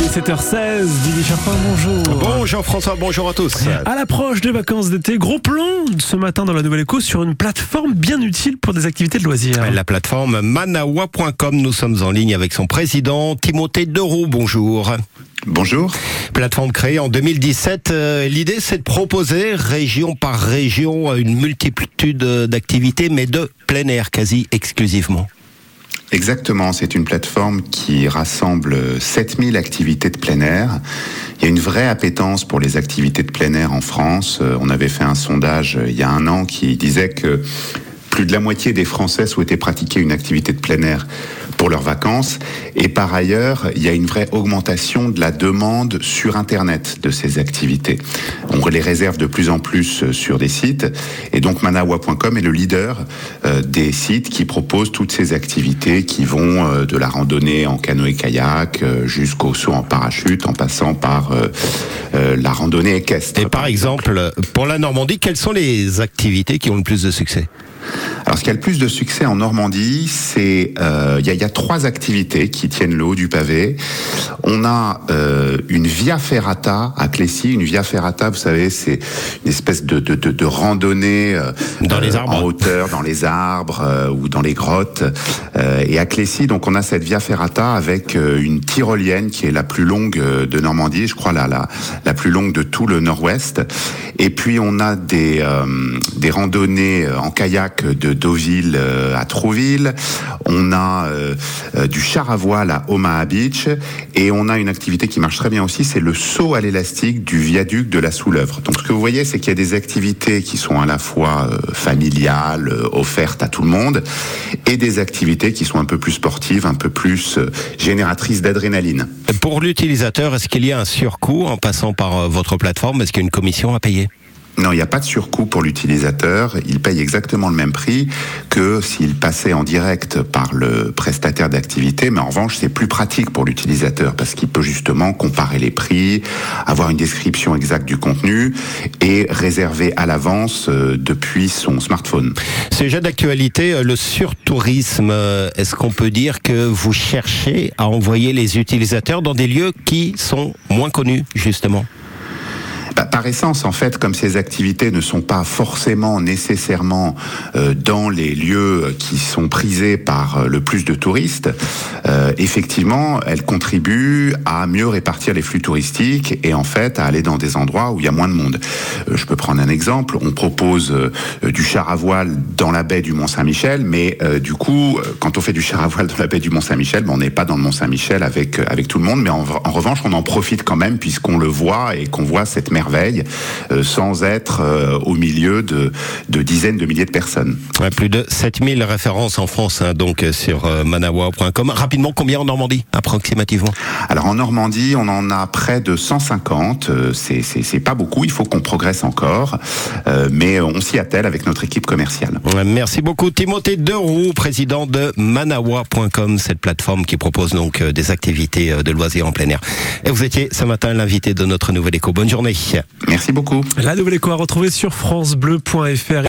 Il est 7h16, Didier Charpin, bonjour. Bonjour François, bonjour à tous. À l'approche des vacances d'été, gros plan ce matin dans la Nouvelle Éco sur une plateforme bien utile pour des activités de loisirs. La plateforme manawa.com, nous sommes en ligne avec son président Timothée Deroux, bonjour. Bonjour. Plateforme créée en 2017. Euh, L'idée, c'est de proposer région par région une multitude d'activités, mais de plein air quasi exclusivement. Exactement, c'est une plateforme qui rassemble 7000 activités de plein air. Il y a une vraie appétence pour les activités de plein air en France. Euh, On avait fait un sondage euh, il y a un an qui disait que plus de la moitié des Français souhaitaient pratiquer une activité de plein air pour leurs vacances. Et par ailleurs, il y a une vraie augmentation de la demande sur Internet de ces activités. On les réserve de plus en plus euh, sur des sites. Et donc manawa.com est le leader euh, des sites qui proposent toutes ces activités qui vont euh, de la randonnée en canoë-kayak jusqu'au saut en parachute en passant par la randonnée équestre. Et par exemple, pour la Normandie, quelles sont les activités qui ont le plus de succès? Alors, ce qui a le plus de succès en Normandie, c'est euh, il y, a, il y a trois activités qui tiennent le haut du pavé. On a euh, une via ferrata à Clécy. Une via ferrata, vous savez, c'est une espèce de, de, de, de randonnée euh, Dans les euh, arbres. en hauteur, dans les arbres euh, ou dans les grottes. Euh, et à Clécy, donc, on a cette via ferrata avec euh, une tyrolienne qui est la plus longue euh, de Normandie, je crois la, la, la plus longue de tout le Nord-Ouest. Et puis, on a des, euh, des randonnées euh, en kayak de Deauville euh, à Trouville. On a euh, euh, du char à voile à Omaha Beach. Et on a une activité qui marche très bien aussi, c'est le saut à l'élastique du viaduc de la Soulèvre. Donc, ce que vous voyez, c'est qu'il y a des activités qui sont à la fois familiales, offertes à tout le monde, et des activités qui sont un peu plus sportives, un peu plus génératrices d'adrénaline. Pour l'utilisateur, est-ce qu'il y a un surcoût en passant par votre plateforme? Est-ce qu'il y a une commission à payer? Non, il n'y a pas de surcoût pour l'utilisateur. Il paye exactement le même prix que s'il passait en direct par le prestataire d'activité. Mais en revanche, c'est plus pratique pour l'utilisateur parce qu'il peut justement comparer les prix, avoir une description exacte du contenu et réserver à l'avance euh, depuis son smartphone. Sujet d'actualité, euh, le surtourisme. Euh, Est-ce qu'on peut dire que vous cherchez à envoyer les utilisateurs dans des lieux qui sont moins connus, justement? Bah, par essence, en fait, comme ces activités ne sont pas forcément nécessairement euh, dans les lieux qui sont prisés par euh, le plus de touristes, euh, effectivement, elles contribuent à mieux répartir les flux touristiques et en fait à aller dans des endroits où il y a moins de monde. Euh, je peux prendre un exemple. On propose euh, du char à voile dans la baie du Mont-Saint-Michel, mais euh, du coup, euh, quand on fait du char à voile dans la baie du Mont-Saint-Michel, ben, on n'est pas dans le Mont-Saint-Michel avec euh, avec tout le monde, mais en, en revanche, on en profite quand même puisqu'on le voit et qu'on voit cette merveille euh, sans être euh, au milieu de, de dizaines de milliers de personnes. Ouais, Plus de 7000 références en France, hein, donc euh, sur manawa.com. Rapidement, combien en Normandie, approximativement? Alors en Normandie, on en a près de 150. euh, C'est pas beaucoup. Il faut qu'on progresse encore, euh, mais on s'y attelle avec notre équipe commerciale. Ouais, Merci beaucoup Timothée Deroux, président de manawa.com, cette plateforme qui propose donc des activités de loisirs en plein air. Et vous étiez ce matin l'invité de notre nouvelle éco. Bonne journée. Merci beaucoup. La Nouvelle Éco à retrouver sur francebleu.fr.